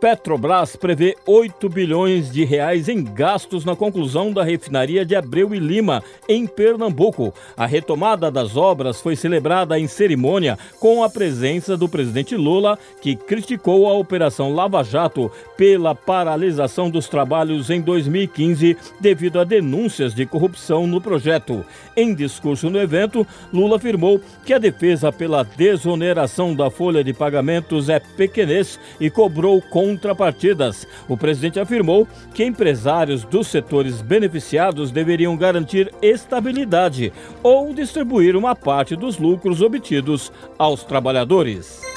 Petrobras prevê 8 bilhões de reais em gastos na conclusão da refinaria de Abreu e Lima, em Pernambuco. A retomada das obras foi celebrada em cerimônia com a presença do presidente Lula, que criticou a Operação Lava Jato pela paralisação dos trabalhos em 2015 devido a denúncias de corrupção no projeto. Em discurso no evento, Lula afirmou que a defesa pela desoneração da folha de pagamentos é pequenez e cobrou com contrapartidas. O presidente afirmou que empresários dos setores beneficiados deveriam garantir estabilidade ou distribuir uma parte dos lucros obtidos aos trabalhadores.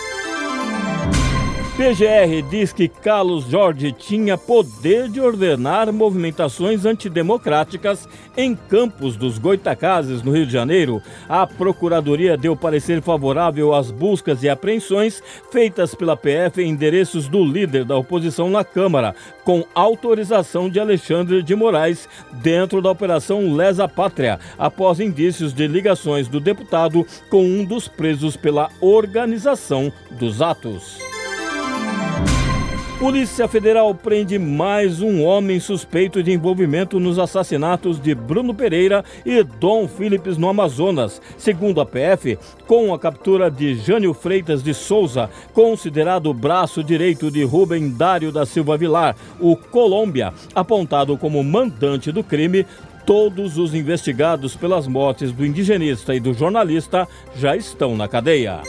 PGR diz que Carlos Jorge tinha poder de ordenar movimentações antidemocráticas em campos dos Goitacazes, no Rio de Janeiro. A Procuradoria deu parecer favorável às buscas e apreensões feitas pela PF em endereços do líder da oposição na Câmara, com autorização de Alexandre de Moraes, dentro da Operação Lesa Pátria, após indícios de ligações do deputado com um dos presos pela organização dos atos. Polícia Federal prende mais um homem suspeito de envolvimento nos assassinatos de Bruno Pereira e Dom Philips no Amazonas. Segundo a PF, com a captura de Jânio Freitas de Souza, considerado braço direito de Rubem Dário da Silva Vilar, o Colômbia, apontado como mandante do crime, todos os investigados pelas mortes do indigenista e do jornalista já estão na cadeia.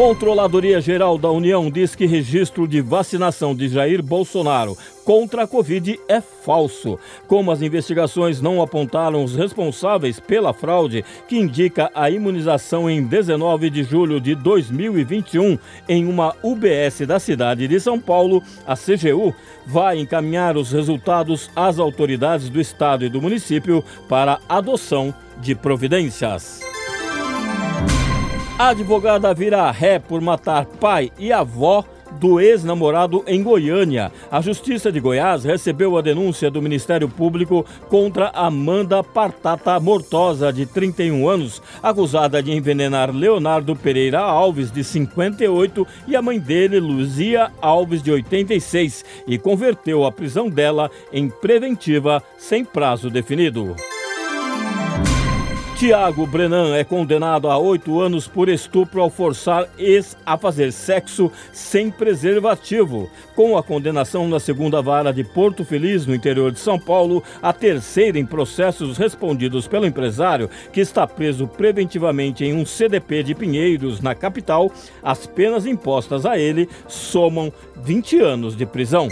Controladoria Geral da União diz que registro de vacinação de Jair Bolsonaro contra a Covid é falso. Como as investigações não apontaram os responsáveis pela fraude que indica a imunização em 19 de julho de 2021 em uma UBS da cidade de São Paulo, a CGU vai encaminhar os resultados às autoridades do estado e do município para adoção de providências. A advogada vira ré por matar pai e avó do ex-namorado em Goiânia. A Justiça de Goiás recebeu a denúncia do Ministério Público contra Amanda Partata Mortosa, de 31 anos, acusada de envenenar Leonardo Pereira Alves, de 58, e a mãe dele, Luzia Alves, de 86, e converteu a prisão dela em preventiva sem prazo definido. Tiago Brenan é condenado a oito anos por estupro ao forçar ex a fazer sexo sem preservativo. Com a condenação na segunda vara de Porto Feliz, no interior de São Paulo, a terceira em processos respondidos pelo empresário, que está preso preventivamente em um CDP de Pinheiros, na capital, as penas impostas a ele somam 20 anos de prisão.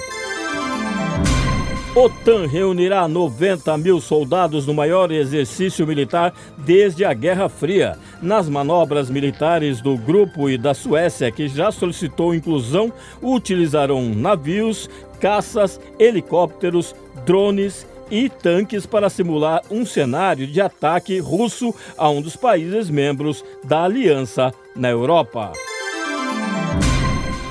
OTAN reunirá 90 mil soldados no maior exercício militar desde a Guerra Fria. Nas manobras militares do grupo e da Suécia, que já solicitou inclusão, utilizarão navios, caças, helicópteros, drones e tanques para simular um cenário de ataque russo a um dos países membros da aliança na Europa.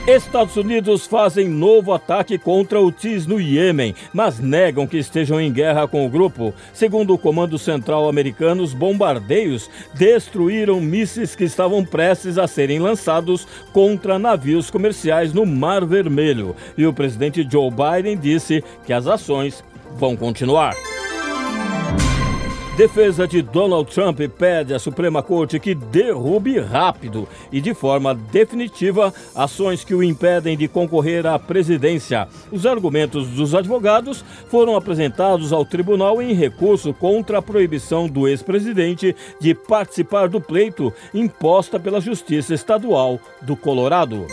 Estados Unidos fazem novo ataque contra o TIS no Iêmen, mas negam que estejam em guerra com o grupo. Segundo o Comando Central americano, os bombardeios destruíram mísseis que estavam prestes a serem lançados contra navios comerciais no Mar Vermelho. E o presidente Joe Biden disse que as ações vão continuar. Defesa de Donald Trump pede à Suprema Corte que derrube rápido e de forma definitiva ações que o impedem de concorrer à presidência. Os argumentos dos advogados foram apresentados ao tribunal em recurso contra a proibição do ex-presidente de participar do pleito imposta pela Justiça Estadual do Colorado.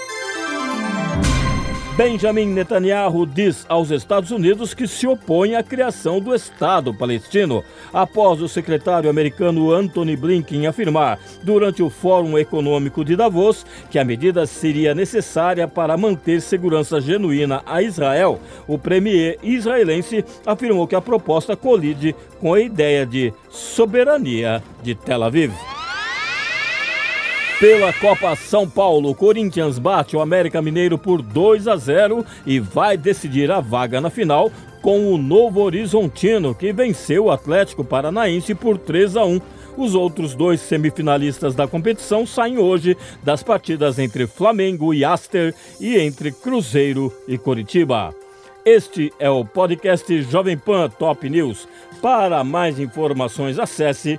Benjamin Netanyahu diz aos Estados Unidos que se opõe à criação do Estado palestino, após o secretário americano Anthony Blinken afirmar, durante o Fórum Econômico de Davos, que a medida seria necessária para manter segurança genuína a Israel. O premier israelense afirmou que a proposta colide com a ideia de soberania de Tel Aviv. Pela Copa São Paulo, Corinthians bate o América Mineiro por 2 a 0 e vai decidir a vaga na final com o Novo Horizontino, que venceu o Atlético Paranaense por 3 a 1. Os outros dois semifinalistas da competição saem hoje das partidas entre Flamengo e Aster e entre Cruzeiro e Coritiba. Este é o podcast Jovem Pan Top News. Para mais informações, acesse